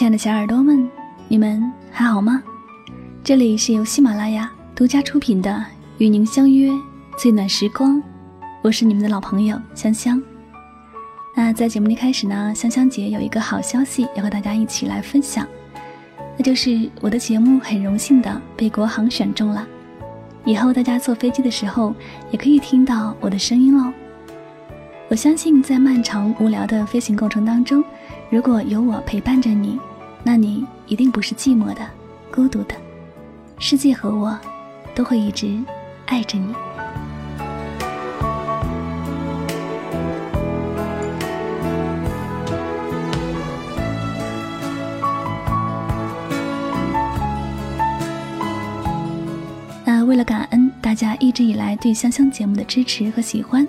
亲爱的小耳朵们，你们还好吗？这里是由喜马拉雅独家出品的《与您相约最暖时光》，我是你们的老朋友香香。那在节目的开始呢，香香姐有一个好消息要和大家一起来分享，那就是我的节目很荣幸的被国航选中了，以后大家坐飞机的时候也可以听到我的声音哦。我相信在漫长无聊的飞行过程当中。如果有我陪伴着你，那你一定不是寂寞的、孤独的，世界和我都会一直爱着你。那为了感恩大家一直以来对香香节目的支持和喜欢，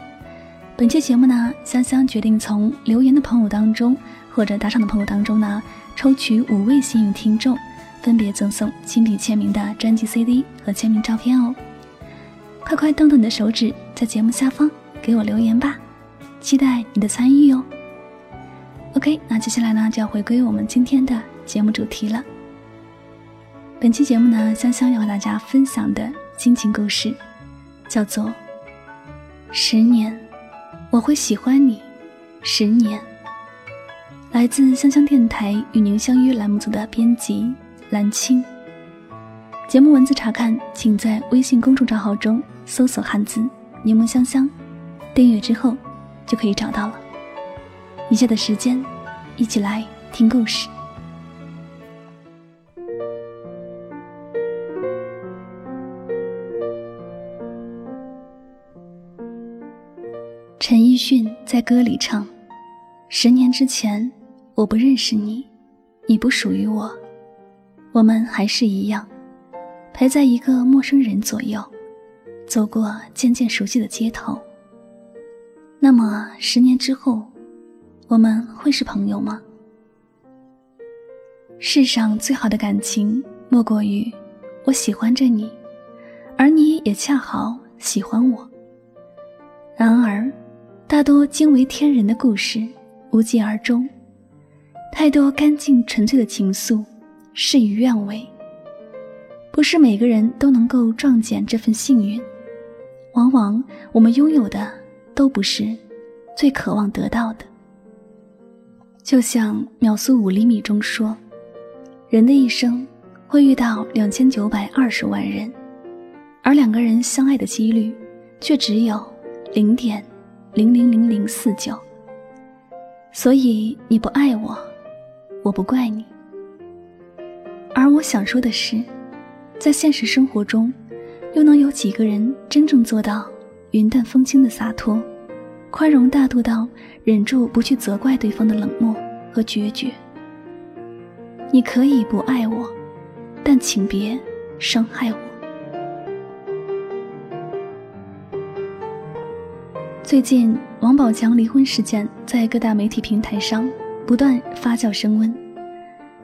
本期节目呢，香香决定从留言的朋友当中。或者打赏的朋友当中呢，抽取五位幸运听众，分别赠送亲笔签名的专辑 CD 和签名照片哦。快快动动你的手指，在节目下方给我留言吧，期待你的参与哦。OK，那接下来呢就要回归我们今天的节目主题了。本期节目呢，香香要和大家分享的心情故事，叫做《十年我会喜欢你》，十年。来自香香电台与您相约栏目组的编辑蓝青。节目文字查看，请在微信公众账号中搜索汉字“柠檬香香”，订阅之后就可以找到了。以下的时间，一起来听故事。陈奕迅在歌里唱：“十年之前。”我不认识你，你不属于我，我们还是一样，陪在一个陌生人左右，走过渐渐熟悉的街头。那么十年之后，我们会是朋友吗？世上最好的感情，莫过于我喜欢着你，而你也恰好喜欢我。然而，大多惊为天人的故事，无疾而终。太多干净纯粹的情愫，事与愿违。不是每个人都能够撞见这份幸运，往往我们拥有的都不是最渴望得到的。就像秒速五厘米中说，人的一生会遇到两千九百二十万人，而两个人相爱的几率却只有零点零零零零四九。所以你不爱我。我不怪你，而我想说的是，在现实生活中，又能有几个人真正做到云淡风轻的洒脱，宽容大度到忍住不去责怪对方的冷漠和决绝？你可以不爱我，但请别伤害我。最近，王宝强离婚事件在各大媒体平台上。不断发酵升温，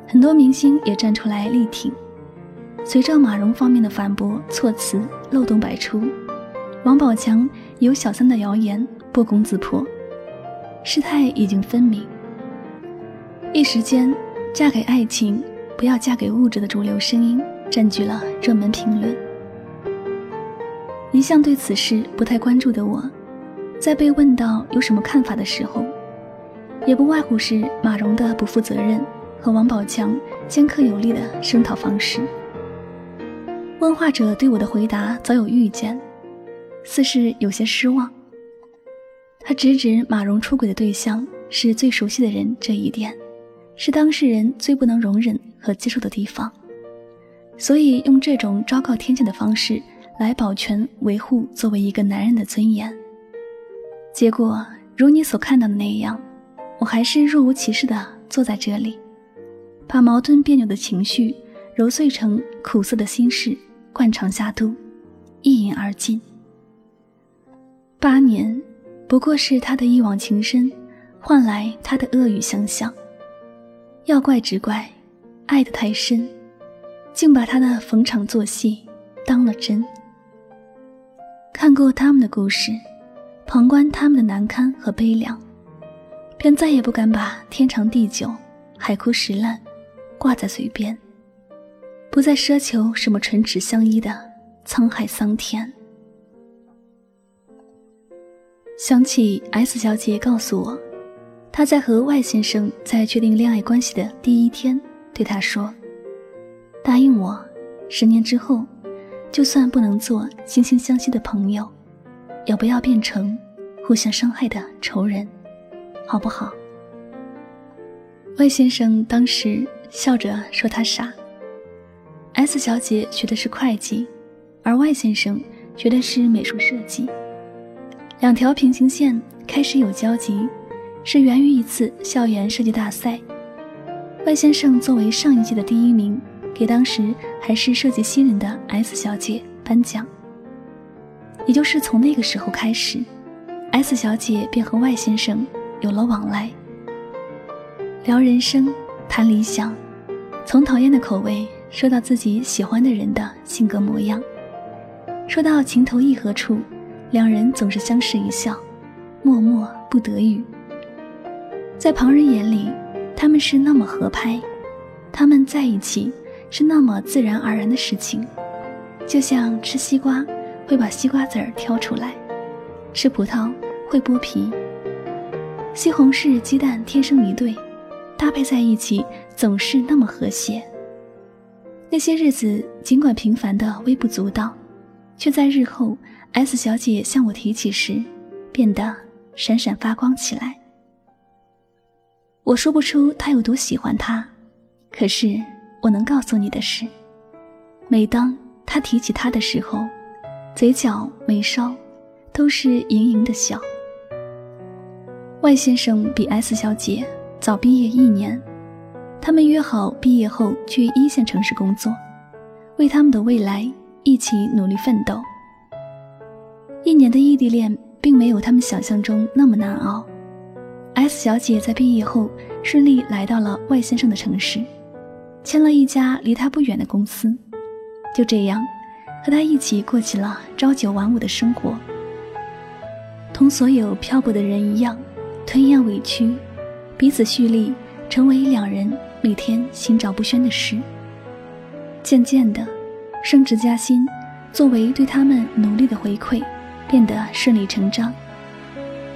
很多明星也站出来力挺。随着马蓉方面的反驳措辞漏洞百出，王宝强有小三的谣言不攻自破，事态已经分明。一时间，嫁给爱情，不要嫁给物质的主流声音占据了热门评论。一向对此事不太关注的我，在被问到有什么看法的时候。也不外乎是马蓉的不负责任和王宝强尖刻有力的声讨方式。问话者对我的回答早有预见，似是有些失望。他直指马蓉出轨的对象是最熟悉的人这一点，是当事人最不能容忍和接受的地方，所以用这种昭告天下的方式来保全维护作为一个男人的尊严。结果如你所看到的那样。我还是若无其事地坐在这里，把矛盾别扭的情绪揉碎成苦涩的心事，灌肠下肚，一饮而尽。八年，不过是他的一往情深，换来他的恶语相向。要怪只怪，爱得太深，竟把他的逢场作戏当了真。看过他们的故事，旁观他们的难堪和悲凉。便再也不敢把天长地久、海枯石烂挂在嘴边，不再奢求什么唇齿相依的沧海桑田。想起 S 小姐告诉我，她在和 Y 先生在确定恋爱关系的第一天，对他说：“答应我，十年之后，就算不能做惺惺相惜的朋友，也不要变成互相伤害的仇人，好不好外先生当时笑着说他傻。S 小姐学的是会计，而 Y 先生学的是美术设计。两条平行线开始有交集，是源于一次校园设计大赛。外先生作为上一届的第一名，给当时还是设计新人的 S 小姐颁奖。也就是从那个时候开始，S 小姐便和外先生有了往来，聊人生，谈理想，从讨厌的口味说到自己喜欢的人的性格模样，说到情投意合处。两人总是相视一笑，默默不得语。在旁人眼里，他们是那么合拍，他们在一起是那么自然而然的事情，就像吃西瓜会把西瓜籽儿挑出来，吃葡萄会剥皮。西红柿鸡蛋天生一对，搭配在一起总是那么和谐。那些日子尽管平凡的微不足道，却在日后。S 小姐向我提起时，变得闪闪发光起来。我说不出她有多喜欢他，可是我能告诉你的是，每当他提起他的时候，嘴角眉梢都是盈盈的笑。外先生比 S 小姐早毕业一年，他们约好毕业后去一线城市工作，为他们的未来一起努力奋斗。一年的异地恋并没有他们想象中那么难熬。S 小姐在毕业后顺利来到了外先生的城市，签了一家离他不远的公司，就这样和他一起过起了朝九晚五的生活。同所有漂泊的人一样，吞咽委屈，彼此蓄力，成为两人每天心照不宣的事。渐渐的，升职加薪作为对他们努力的回馈。变得顺理成章。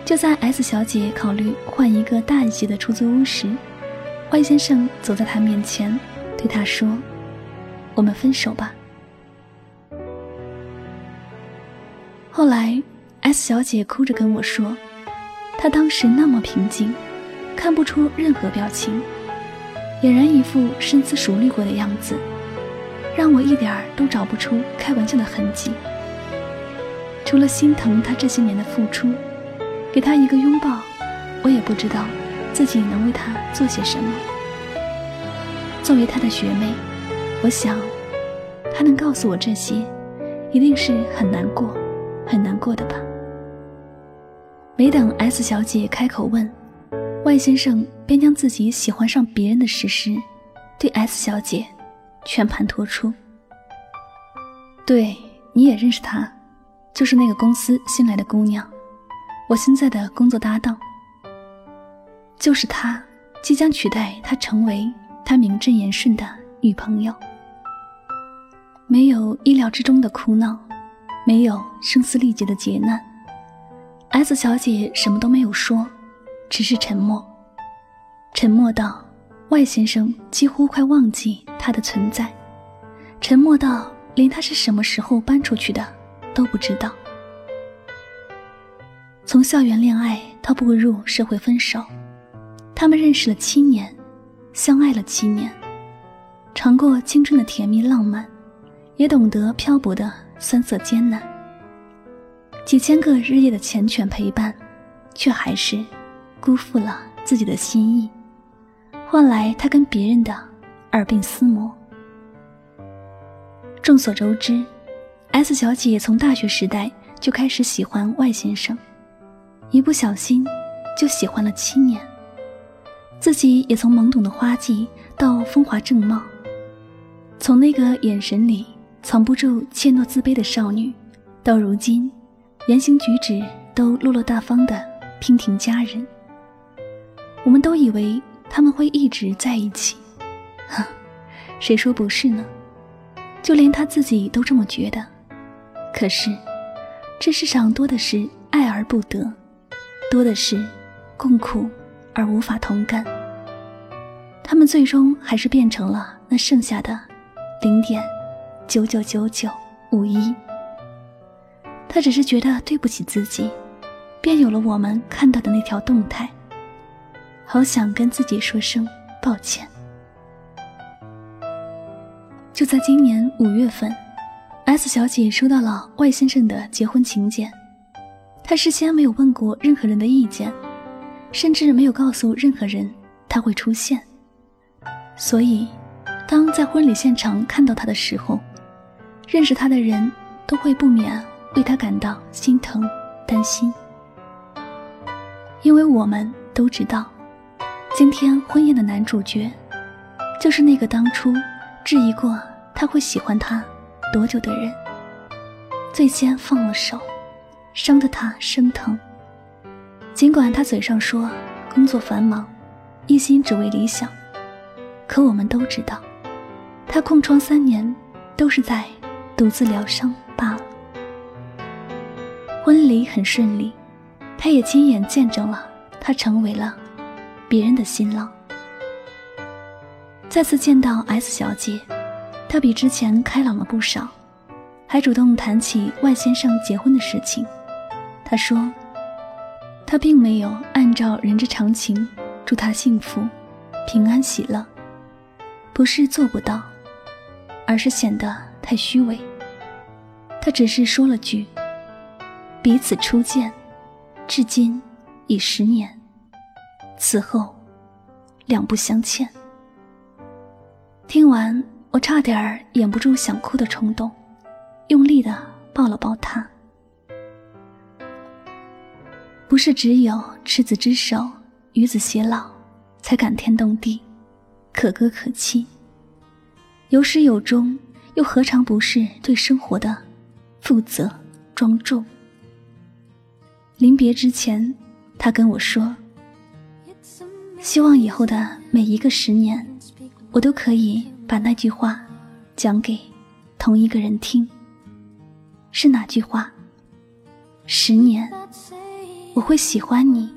就在 S 小姐考虑换一个大一些的出租屋时，外先生走在她面前，对她说：“我们分手吧。”后来，S 小姐哭着跟我说，他当时那么平静，看不出任何表情，俨然一副深思熟虑过的样子，让我一点儿都找不出开玩笑的痕迹。除了心疼他这些年的付出，给他一个拥抱，我也不知道自己能为他做些什么。作为他的学妹，我想，他能告诉我这些，一定是很难过、很难过的吧。没等 S 小姐开口问，外先生便将自己喜欢上别人的事实，对 S 小姐全盘托出。对，你也认识她。就是那个公司新来的姑娘，我现在的工作搭档。就是她，即将取代她成为他名正言顺的女朋友。没有意料之中的哭闹，没有声嘶力竭的劫难。S 小姐什么都没有说，只是沉默，沉默到外先生几乎快忘记她的存在，沉默到连她是什么时候搬出去的。都不知道。从校园恋爱到步入社会分手，他们认识了七年，相爱了七年，尝过青春的甜蜜浪漫，也懂得漂泊的酸涩艰难。几千个日夜的缱绻陪伴，却还是辜负了自己的心意，换来他跟别人的耳鬓厮磨。众所周知。S 小姐从大学时代就开始喜欢外先生，一不小心就喜欢了七年。自己也从懵懂的花季到风华正茂，从那个眼神里藏不住怯懦自卑的少女，到如今言行举止都落落大方的娉婷佳人。我们都以为他们会一直在一起，哼。谁说不是呢？就连他自己都这么觉得。可是，这世上多的是爱而不得，多的是共苦而无法同甘。他们最终还是变成了那剩下的零点九九九九五一。他只是觉得对不起自己，便有了我们看到的那条动态。好想跟自己说声抱歉。就在今年五月份，S 小姐收到了 Y 先生的结婚请柬。她事先没有问过任何人的意见，甚至没有告诉任何人他会出现。所以，当在婚礼现场看到他的时候，认识他的人都会不免。为他感到心疼、担心，因为我们都知道，今天婚宴的男主角，就是那个当初质疑过他会喜欢他多久的人，最先放了手，伤得他生疼。尽管他嘴上说工作繁忙，一心只为理想，可我们都知道，他空窗三年，都是在独自疗伤罢了。婚礼很顺利，他也亲眼见证了他成为了别人的新郎。再次见到 S 小姐，她比之前开朗了不少，还主动谈起万先生结婚的事情。她说：“她并没有按照人之常情祝他幸福、平安、喜乐，不是做不到，而是显得太虚伪。她只是说了句。”彼此初见，至今已十年。此后，两不相欠。听完，我差点儿掩不住想哭的冲动，用力的抱了抱他。不是只有赤子之手与子偕老，才感天动地，可歌可泣。有始有终，又何尝不是对生活的负责庄重？临别之前，他跟我说：“希望以后的每一个十年，我都可以把那句话讲给同一个人听。是哪句话？十年，我会喜欢你。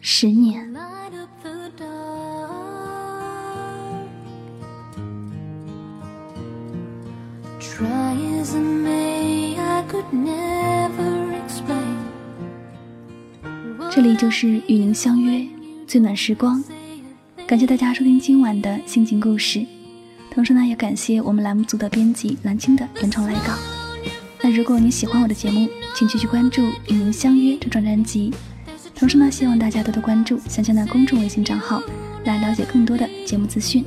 十年。” never 这里就是与您相约最暖时光，感谢大家收听今晚的心情故事，同时呢也感谢我们栏目组的编辑蓝青的原创来稿。那如果你喜欢我的节目，请继续关注与您相约这张专辑，同时呢希望大家多多关注香香的公众微信账号，来了解更多的节目资讯。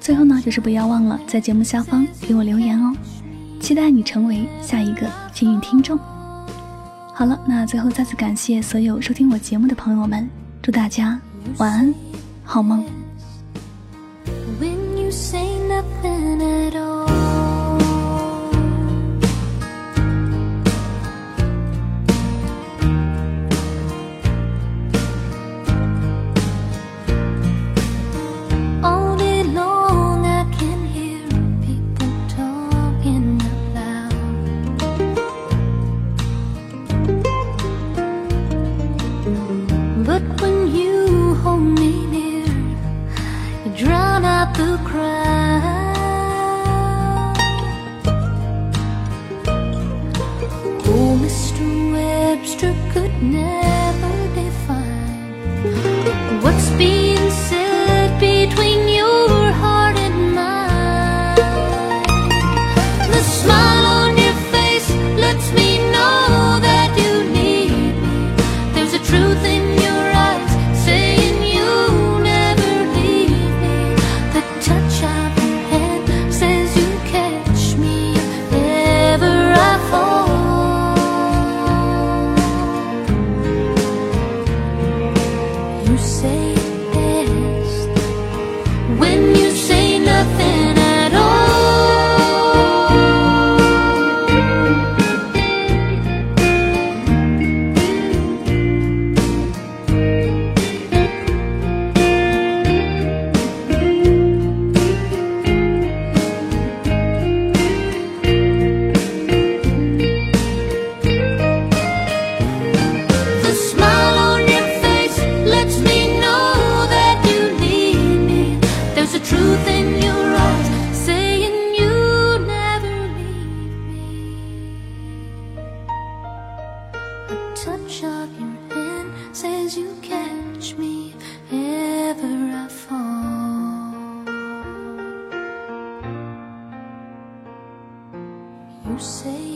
最后呢就是不要忘了在节目下方给我留言哦，期待你成为下一个幸运听众。好了，那最后再次感谢所有收听我节目的朋友们，祝大家晚安，好梦。You say